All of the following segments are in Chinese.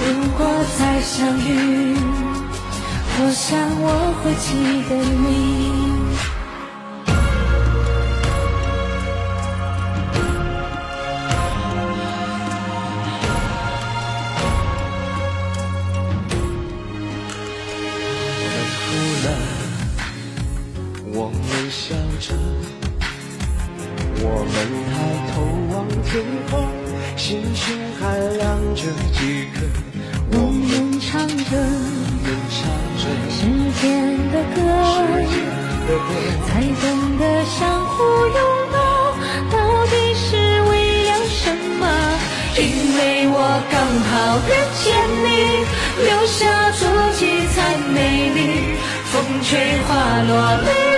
如果再相遇，我想我会记得你。哭了，我们笑着，我们抬头望天空，星星还亮着几颗，我们唱着唱着时间，的歌，才懂得相互拥抱，到底是为了什么？因为我刚好遇见你，留下足迹才美丽。风吹花落泪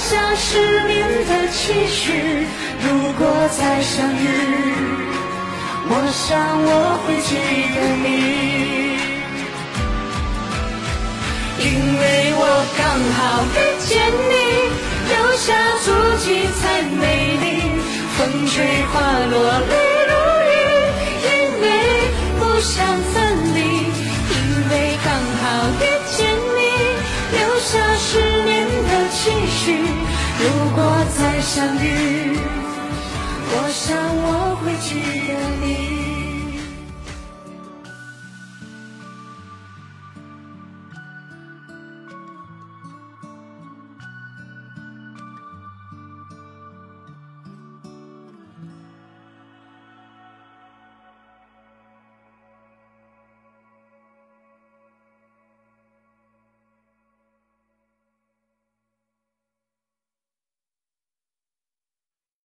下十年的期许。如果再相遇，我想我会记得你。因为我刚好遇见你，留下足迹才美丽。风吹花落泪去。如果再相遇，我想我会记得你。